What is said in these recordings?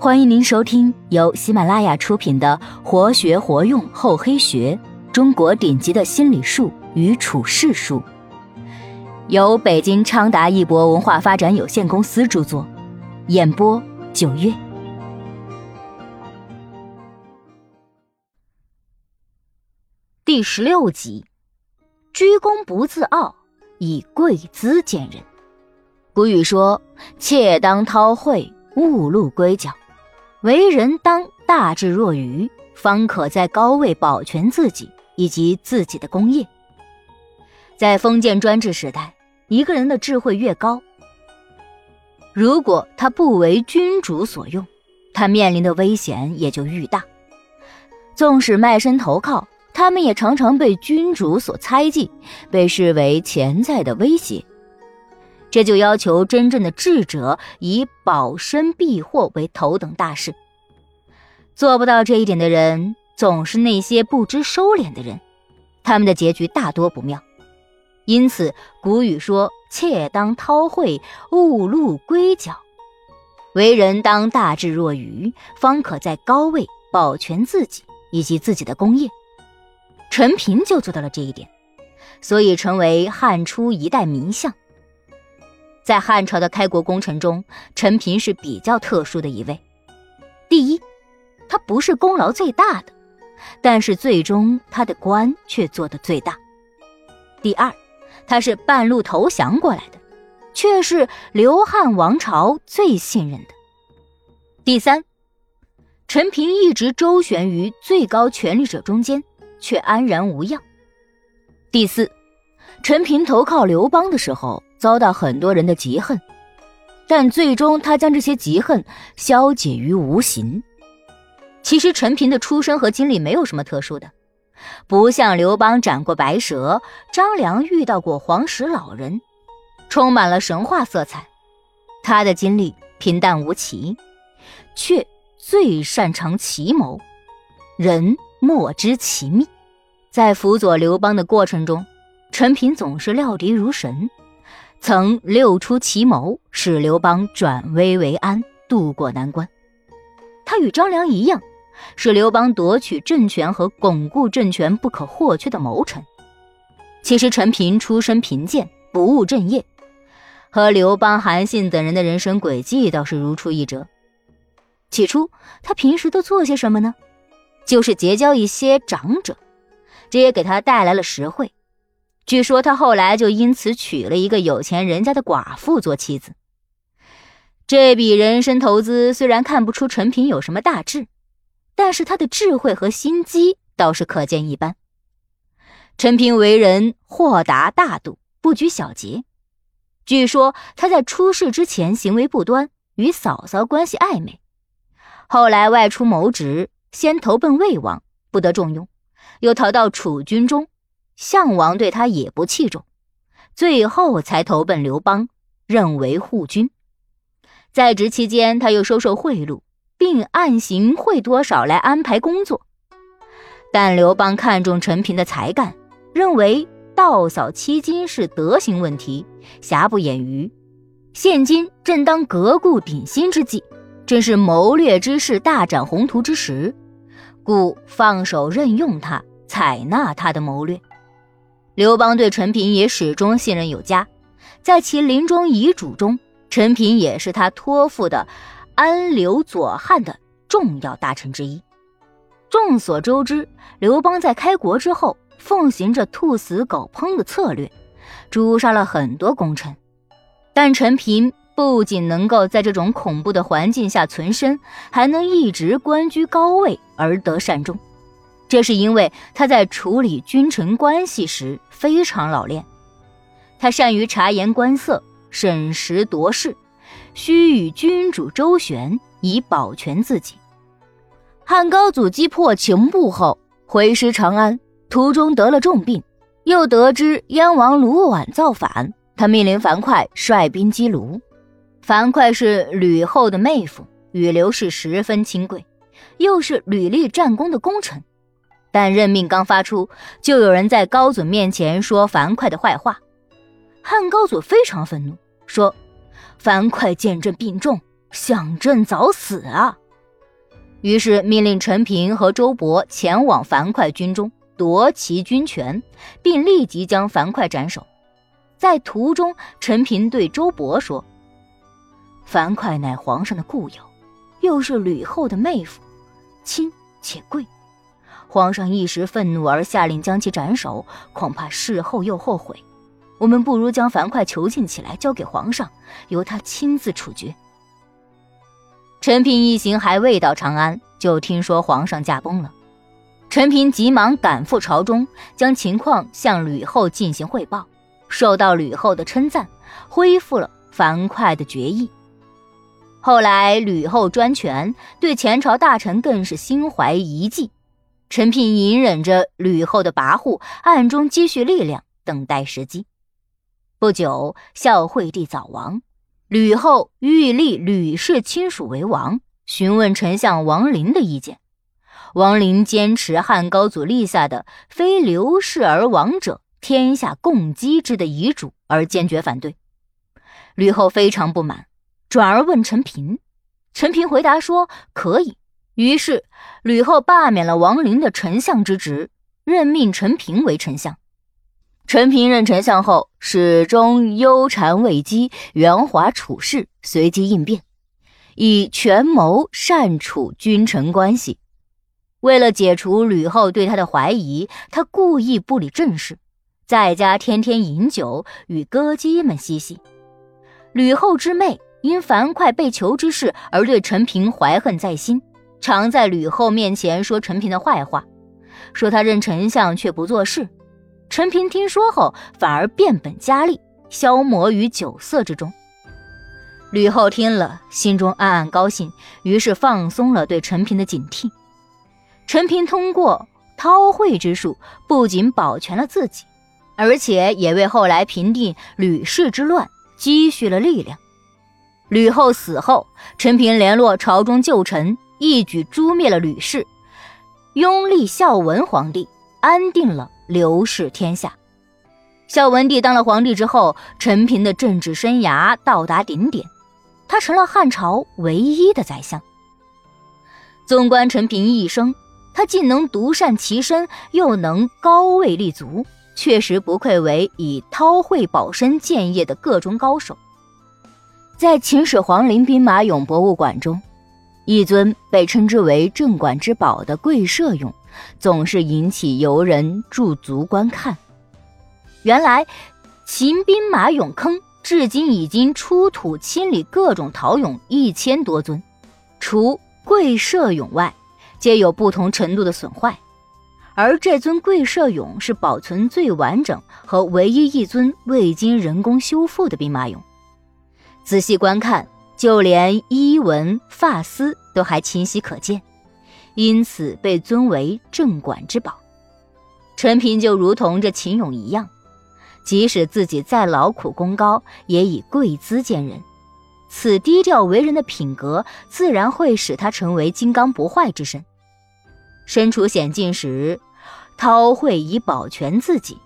欢迎您收听由喜马拉雅出品的《活学活用厚黑学：中国顶级的心理术与处世术》，由北京昌达一博文化发展有限公司著作，演播九月。第十六集：居功不自傲，以贵姿见人。古语说：“妾当韬晦，勿露龟角。”为人当大智若愚，方可在高位保全自己以及自己的功业。在封建专制时代，一个人的智慧越高，如果他不为君主所用，他面临的危险也就愈大。纵使卖身投靠。他们也常常被君主所猜忌，被视为潜在的威胁。这就要求真正的智者以保身避祸为头等大事。做不到这一点的人，总是那些不知收敛的人，他们的结局大多不妙。因此，古语说：“妾当韬晦，勿露龟角。”为人当大智若愚，方可在高位保全自己以及自己的功业。陈平就做到了这一点，所以成为汉初一代名相。在汉朝的开国功臣中，陈平是比较特殊的一位。第一，他不是功劳最大的，但是最终他的官却做得最大。第二，他是半路投降过来的，却是刘汉王朝最信任的。第三，陈平一直周旋于最高权力者中间。却安然无恙。第四，陈平投靠刘邦的时候，遭到很多人的嫉恨，但最终他将这些嫉恨消解于无形。其实陈平的出身和经历没有什么特殊的，不像刘邦斩过白蛇，张良遇到过黄石老人，充满了神话色彩。他的经历平淡无奇，却最擅长奇谋。人。莫知其秘，在辅佐刘邦的过程中，陈平总是料敌如神，曾六出奇谋，使刘邦转危为安，渡过难关。他与张良一样，是刘邦夺取政权和巩固政权不可或缺的谋臣。其实陈平出身贫贱，不务正业，和刘邦、韩信等人的人生轨迹倒是如出一辙。起初，他平时都做些什么呢？就是结交一些长者，这也给他带来了实惠。据说他后来就因此娶了一个有钱人家的寡妇做妻子。这笔人生投资虽然看不出陈平有什么大志，但是他的智慧和心机倒是可见一斑。陈平为人豁达大度，不拘小节。据说他在出事之前行为不端，与嫂嫂关系暧昧，后来外出谋职。先投奔魏王，不得重用，又逃到楚军中，项王对他也不器重，最后才投奔刘邦，任为护军。在职期间，他又收受贿赂，并按行贿多少来安排工作。但刘邦看中陈平的才干，认为盗嫂欺君是德行问题，瑕不掩瑜。现今正当革故鼎新之际。正是谋略之士大展宏图之时，故放手任用他，采纳他的谋略。刘邦对陈平也始终信任有加，在其临终遗嘱中，陈平也是他托付的安刘左汉的重要大臣之一。众所周知，刘邦在开国之后，奉行着兔死狗烹的策略，诛杀了很多功臣，但陈平。不仅能够在这种恐怖的环境下存身，还能一直官居高位而得善终，这是因为他在处理君臣关系时非常老练。他善于察言观色、审时度势，需与君主周旋以保全自己。汉高祖击破秦部后，回师长安，途中得了重病，又得知燕王卢绾造反，他命令樊哙率兵击卢。樊哙是吕后的妹夫，与刘氏十分亲贵，又是屡立战功的功臣。但任命刚发出，就有人在高祖面前说樊哙的坏话。汉高祖非常愤怒，说：“樊哙见朕病重，想朕早死啊！于是命令陈平和周勃前往樊哙军中夺其军权，并立即将樊哙斩首。在途中，陈平对周勃说：“樊哙乃皇上的故友，又是吕后的妹夫，亲且贵。皇上一时愤怒而下令将其斩首，恐怕事后又后悔。我们不如将樊哙囚禁起来，交给皇上，由他亲自处决。”陈平一行还未到长安，就听说皇上驾崩了。陈平急忙赶赴朝中，将情况向吕后进行汇报。受到吕后的称赞，恢复了樊哙的决议。后来吕后专权，对前朝大臣更是心怀疑忌。陈平隐忍着吕后的跋扈，暗中积蓄力量，等待时机。不久，孝惠帝早亡，吕后欲立吕氏亲属为王，询问丞相王林的意见。王林坚持汉高祖立下的“非刘氏而王者”。天下共击之的遗嘱而坚决反对，吕后非常不满，转而问陈平，陈平回答说可以。于是吕后罢免了王林的丞相之职，任命陈平为丞相。陈平任丞相后，始终忧谗畏讥，圆滑处事，随机应变，以权谋善处君臣关系。为了解除吕后对他的怀疑，他故意不理政事。在家天天饮酒，与歌姬们嬉戏。吕后之妹因樊哙被囚之事而对陈平怀恨在心，常在吕后面前说陈平的坏话，说他任丞相却不做事。陈平听说后，反而变本加厉，消磨于酒色之中。吕后听了，心中暗暗高兴，于是放松了对陈平的警惕。陈平通过韬晦之术，不仅保全了自己。而且也为后来平定吕氏之乱积蓄了力量。吕后死后，陈平联络朝中旧臣，一举诛灭了吕氏，拥立孝文皇帝，安定了刘氏天下。孝文帝当了皇帝之后，陈平的政治生涯到达顶点，他成了汉朝唯一的宰相。纵观陈平一生，他既能独善其身，又能高位立足。确实不愧为以韬晦保身建业的个中高手。在秦始皇陵兵马俑博物馆中，一尊被称之为镇馆之宝的跪射俑，总是引起游人驻足观看。原来，秦兵马俑坑至今已经出土清理各种陶俑一千多尊，除跪射俑外，皆有不同程度的损坏。而这尊跪射俑是保存最完整和唯一一尊未经人工修复的兵马俑。仔细观看，就连衣纹、发丝都还清晰可见，因此被尊为镇馆之宝。陈平就如同这秦勇一样，即使自己再劳苦功高，也以贵姿见人。此低调为人的品格，自然会使他成为金刚不坏之身。身处险境时。韬晦以保全自己，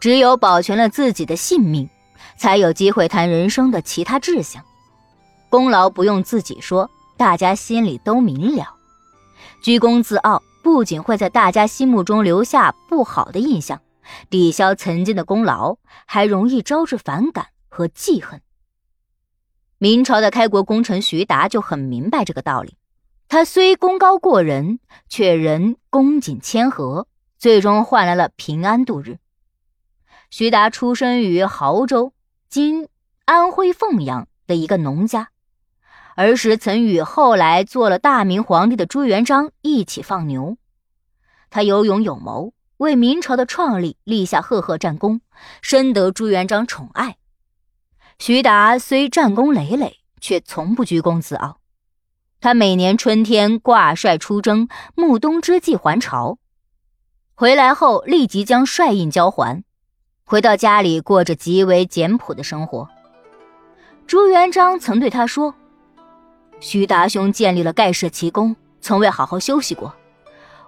只有保全了自己的性命，才有机会谈人生的其他志向。功劳不用自己说，大家心里都明了。居功自傲不仅会在大家心目中留下不好的印象，抵消曾经的功劳，还容易招致反感和记恨。明朝的开国功臣徐达就很明白这个道理，他虽功高过人，却仍恭谨谦和。最终换来了平安度日。徐达出生于亳州（今安徽凤阳）的一个农家，儿时曾与后来做了大明皇帝的朱元璋一起放牛。他有勇有谋，为明朝的创立立下赫赫战功，深得朱元璋宠爱。徐达虽战功累累，却从不居功自傲。他每年春天挂帅出征，暮冬之际还朝。回来后，立即将帅印交还，回到家里过着极为简朴的生活。朱元璋曾对他说：“徐达兄建立了盖世奇功，从未好好休息过，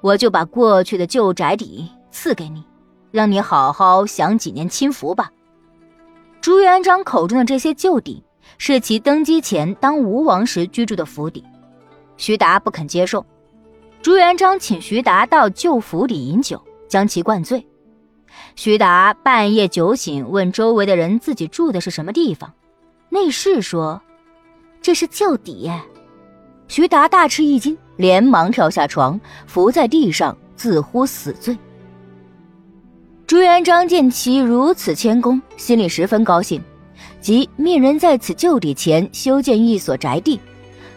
我就把过去的旧宅邸赐给你，让你好好享几年清福吧。”朱元璋口中的这些旧邸，是其登基前当吴王时居住的府邸。徐达不肯接受。朱元璋请徐达到旧府邸饮酒，将其灌醉。徐达半夜酒醒，问周围的人自己住的是什么地方。内侍说：“这是旧邸。”徐达大吃一惊，连忙跳下床，伏在地上自呼死罪。朱元璋见其如此谦恭，心里十分高兴，即命人在此旧邸前修建一所宅地，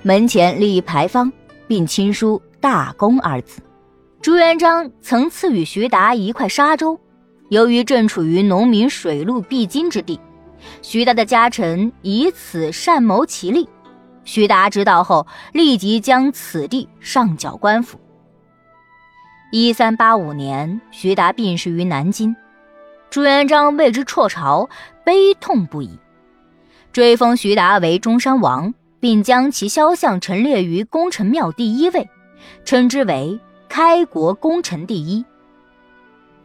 门前立一牌坊，并亲书“大功”二字。朱元璋曾赐予徐达一块沙洲，由于正处于农民水陆必经之地，徐达的家臣以此善谋其利。徐达知道后，立即将此地上缴官府。一三八五年，徐达病逝于南京，朱元璋为之辍朝，悲痛不已，追封徐达为中山王，并将其肖像陈列于功臣庙第一位，称之为开国功臣第一。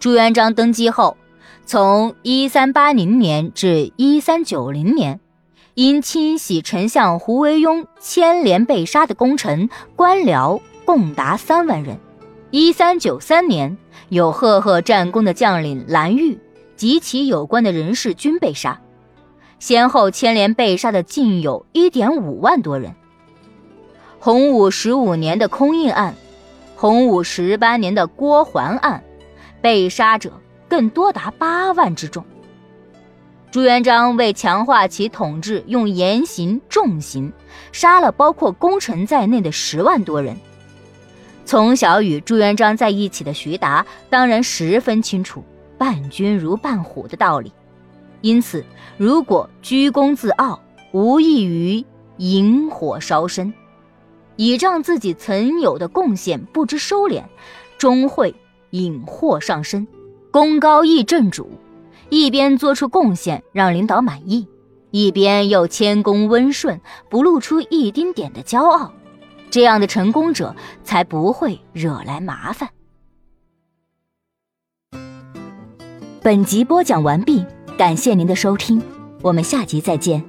朱元璋登基后，从一三八零年至一三九零年。因清洗丞相胡惟庸牵连被杀的功臣官僚共达三万人。一三九三年，有赫赫战功的将领蓝玉及其有关的人士均被杀，先后牵连被杀的竟有一点五万多人。洪武十五年的空印案，洪武十八年的郭桓案，被杀者更多达八万之众。朱元璋为强化其统治，用严刑重刑，杀了包括功臣在内的十万多人。从小与朱元璋在一起的徐达，当然十分清楚“伴君如伴虎”的道理。因此，如果居功自傲，无异于引火烧身；倚仗自己曾有的贡献不知收敛，终会引祸上身。功高一震主。一边做出贡献让领导满意，一边又谦恭温顺，不露出一丁点的骄傲，这样的成功者才不会惹来麻烦。本集播讲完毕，感谢您的收听，我们下集再见。